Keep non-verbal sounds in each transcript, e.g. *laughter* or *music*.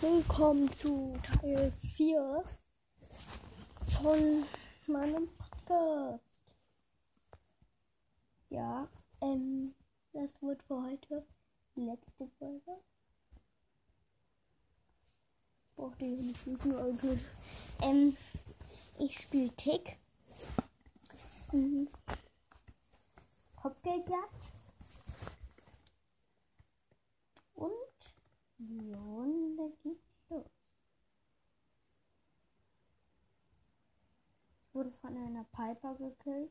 Willkommen zu Teil 4 von meinem Podcast. Ja, ähm, das wird für heute die letzte Folge. Brauchte ich nicht wissen, okay. Ähm, ich spiele Tick. Mhm. Kopfgeldjagd. Und die Runde geht los. Ich wurde von einer Piper gekillt.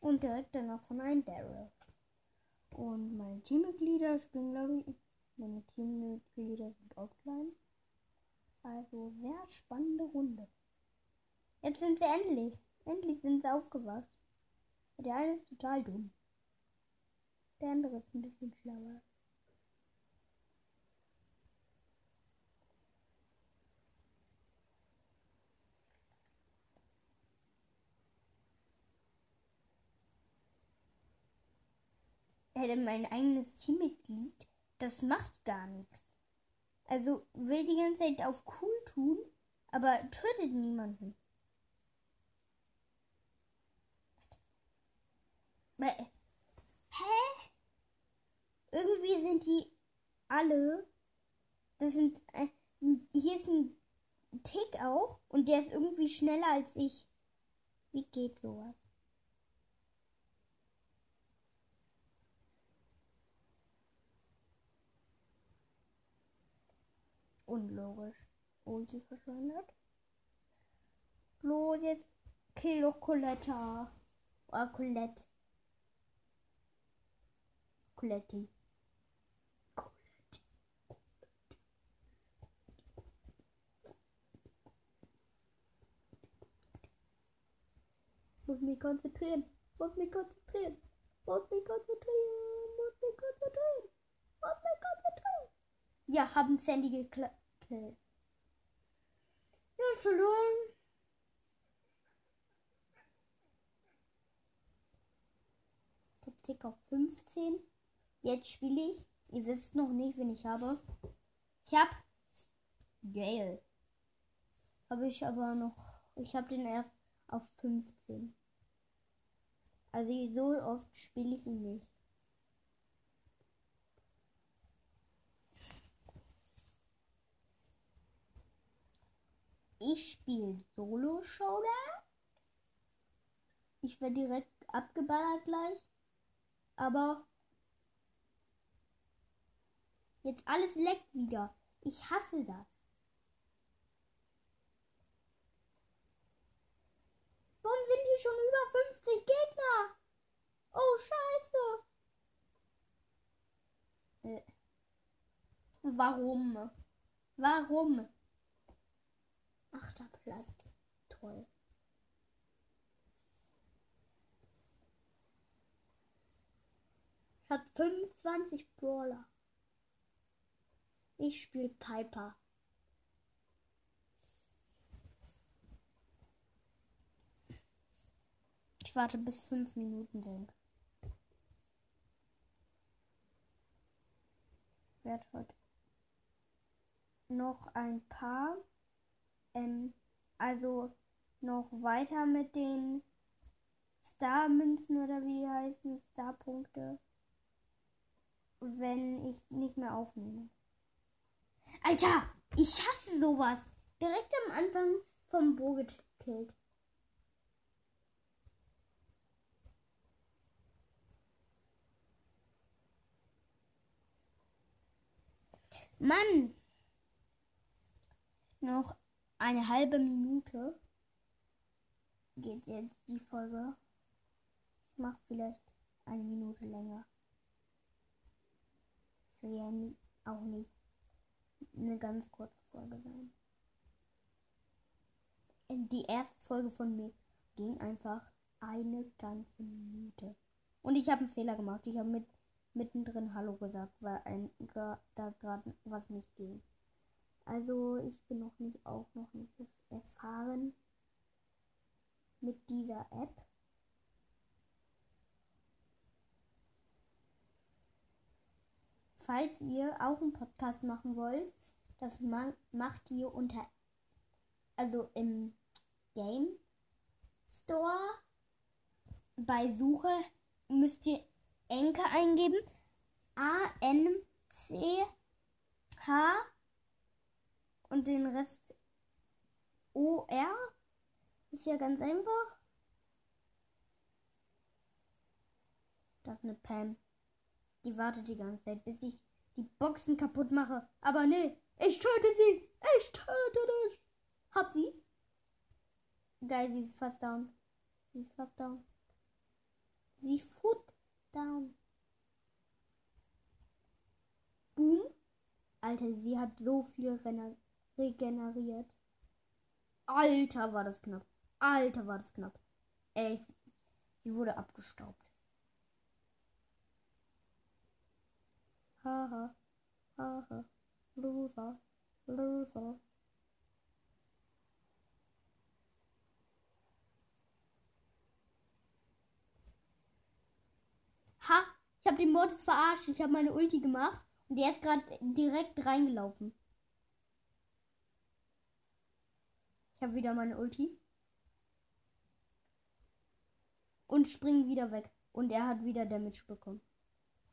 Und direkt danach von einem Daryl. Und meine Teammitglieder spielen, glaube ich, meine Teammitglieder sind offline. Also sehr spannende Runde. Jetzt sind sie endlich. Endlich sind sie aufgewacht. Der eine ist total dumm. Der andere ist ein bisschen schlauer. hätte mein eigenes Teammitglied, das macht gar nichts. Also will die ganze Zeit auf cool tun, aber tötet niemanden. Hä? Irgendwie sind die alle. Das sind. Äh, hier ist ein Tick auch und der ist irgendwie schneller als ich. Wie geht sowas? Unlogisch. Ulti verschwendet. Los, jetzt kill doch Coletta. Oder Colette. Coletti. Coletti. Muss mich konzentrieren. Muss mich konzentrieren. Muss mich konzentrieren. Muss mich konzentrieren. Muss mich konzentrieren. Ja, haben Sandy gekillt. Ja, Entschuldigung. Tick auf 15. Jetzt spiele ich. Ihr wisst noch nicht, wen ich habe. Ich hab Gale. Habe ich aber noch. Ich habe den erst auf 15. Also so oft spiele ich ihn nicht. Ich spiele Solo Showdown. Ich werde direkt abgeballert gleich. Aber jetzt alles leckt wieder. Ich hasse das. Warum sind hier schon über 50 Gegner? Oh, scheiße. Äh. Warum? Warum? Achter Platz. Toll. Hat 25 Brawler. Ich spiele Piper. Ich warte bis 5 Minuten denk. Werd heute noch ein paar ähm, also noch weiter mit den Star-Münzen oder wie die heißen, Star-Punkte, wenn ich nicht mehr aufnehme. Alter, ich hasse sowas. Direkt am Anfang vom Bo gekillt. Mann! Noch eine halbe Minute geht jetzt die Folge. Ich mache vielleicht eine Minute länger. Es soll ja nie, auch nicht eine ganz kurze Folge sein. Die erste Folge von mir ging einfach eine ganze Minute. Und ich habe einen Fehler gemacht. Ich habe mit mittendrin Hallo gesagt, weil ein, da gerade was nicht ging. Also ich bin noch nicht auch noch nicht erfahren mit dieser App. Falls ihr auch einen Podcast machen wollt, das macht ihr unter also im Game Store bei Suche müsst ihr Enke eingeben. A N C H und den Rest O R. Ist ja ganz einfach. Das ist eine Pam. Die wartet die ganze Zeit, bis ich die Boxen kaputt mache. Aber nee, ich töte sie. Ich töte dich. Hab sie. Geil, sie ist fast down. Sie ist fast down. Sie foot down. Boom. Alter, sie hat so viel regeneriert. Alter, war das knapp. Alter, war das knapp. Ey, sie wurde abgestaubt. Haha. Haha. Loser. Loser. Ha! Ich habe den Mortis verarscht. Ich habe meine Ulti gemacht und der ist gerade direkt reingelaufen. Ich habe wieder meine Ulti. Und springe wieder weg. Und er hat wieder Damage bekommen.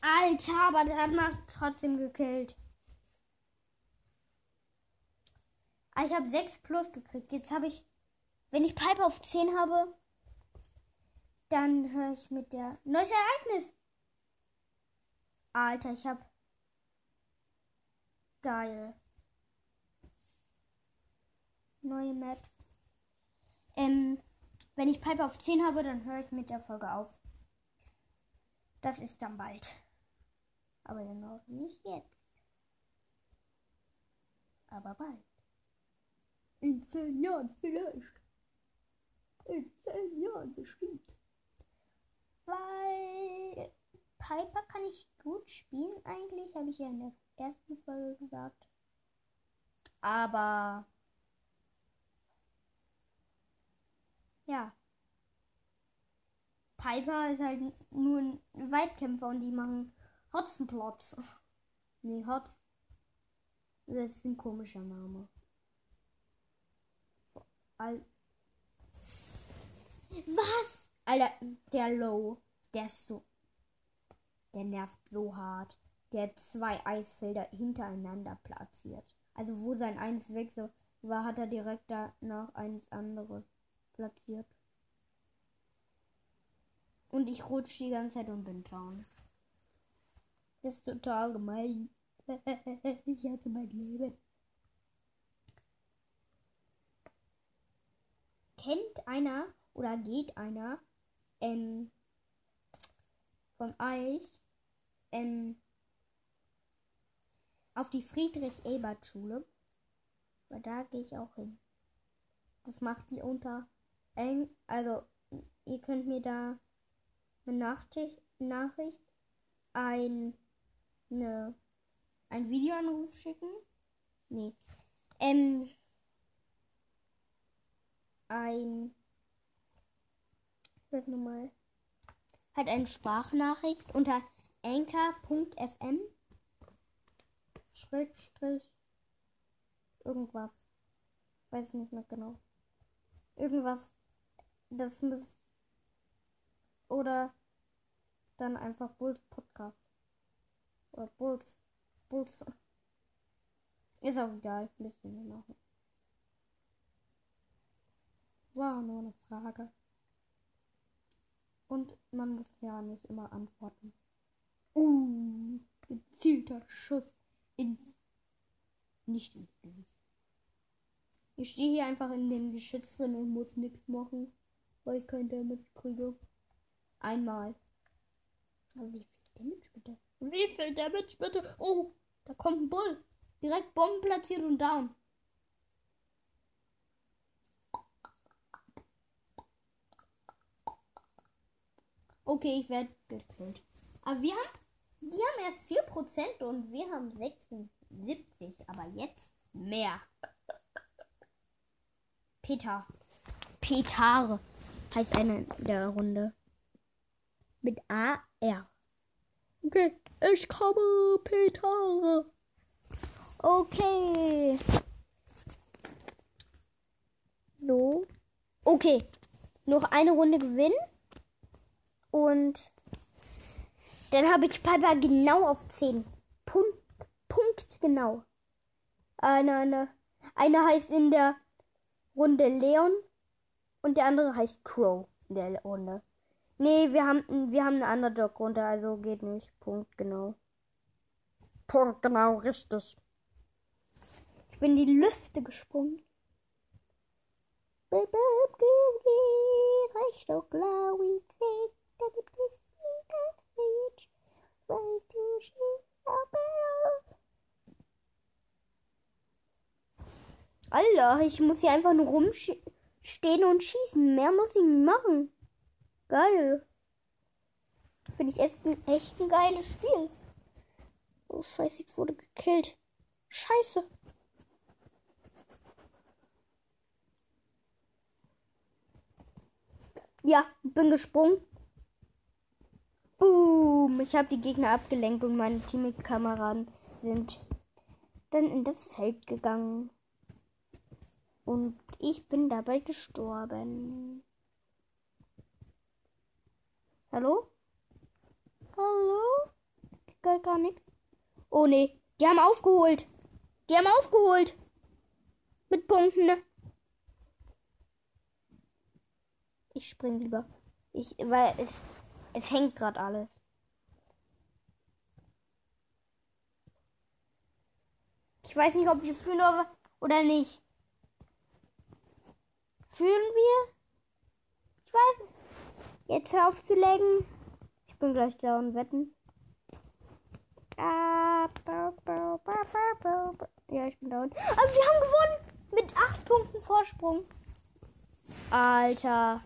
Alter, aber der hat mich trotzdem gekillt. Ah, ich habe 6 plus gekriegt. Jetzt habe ich, wenn ich Pipe auf 10 habe, dann höre ich mit der neues Ereignis. Alter, ich habe geil. Neue Map. Ähm, wenn ich Pipe auf 10 habe, dann höre ich mit der Folge auf. Das ist dann bald. Aber dann noch nicht jetzt. Aber bald. In 10 Jahren vielleicht. In 10 Jahren bestimmt. Weil Piper kann ich gut spielen eigentlich, habe ich ja in der ersten Folge gesagt. Aber ja. Piper ist halt nur ein Weitkämpfer und die machen Hotzenplotz. *laughs* Nee, Hot. Das ist ein komischer Name. Al Was? Alter, der Low. Der ist so. Der nervt so hart. Der hat zwei Eisfelder hintereinander platziert. Also wo sein eines weg so war, hat er direkt danach eines andere platziert. Und ich rutsche die ganze Zeit und bin down. Das ist total gemein. *laughs* ich hatte mein Leben. Kennt einer oder geht einer ähm, von euch ähm, auf die Friedrich-Ebert-Schule? Weil da gehe ich auch hin. Das macht die unter eng. Also, ihr könnt mir da eine Nachricht, Nachricht ein, eine, ein Videoanruf schicken. Nee. Ähm, ein. Sag nochmal. Halt eine Sprachnachricht unter anchor.fm. Schrägstrich. Irgendwas. Weiß nicht mehr genau. Irgendwas. Das muss. Oder dann einfach Bulls Podcast. Oder Bulls. Bulls. Ist auch egal. Müssen wir machen. War nur eine Frage. Und man muss ja nicht immer antworten. Uh, gezielter Schuss in nicht ins Gesicht. Ich stehe hier einfach in dem Geschütz drin und muss nichts machen, weil ich kein Damage kriege. Einmal. Aber wie viel Damage bitte? Wie viel Damage bitte? Oh, da kommt ein Bull. Direkt Bomben platziert und down. Okay, ich werde gekillt. Aber wir haben, die haben erst 4% und wir haben 76. Aber jetzt Mehr. Peter. Petar heißt eine der Runde. Mit A-R. Okay, ich komme, Peter. Okay. So. Okay. Noch eine Runde gewinnen. Und dann habe ich Piper genau auf 10. Punkt, Punkt genau. Eine, eine, eine heißt in der Runde Leon und der andere heißt Crow in der Runde. Nee, wir haben, wir haben eine Underdog-Runde, also geht nicht. Punkt genau. Punkt genau, richtig. Ich bin in die Lüfte gesprungen. Richtung Glowy Creek, da Alter, ich muss hier einfach nur rumstehen und schießen. Mehr muss ich nicht machen. Geil. Finde ich echt ein, echt ein geiles Spiel. Oh, scheiße, ich wurde gekillt. Scheiße. Ja, bin gesprungen. Boom. Ich habe die Gegner abgelenkt und meine Teamkameraden sind dann in das Feld gegangen. Und ich bin dabei gestorben. Hallo? Hallo? Kann gar nicht. Oh nee, die haben aufgeholt. Die haben aufgeholt. Mit Punkten. Ne? Ich spring lieber. Ich, weil es, es hängt gerade alles. Ich weiß nicht, ob wir führen oder nicht. Führen wir? Ich weiß. Jetzt hör auf zu legen. Ich bin gleich da und wetten. Ja, ich bin da und. Aber wir haben gewonnen! Mit 8 Punkten Vorsprung. Alter.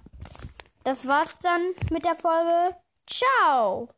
Das war's dann mit der Folge. Ciao!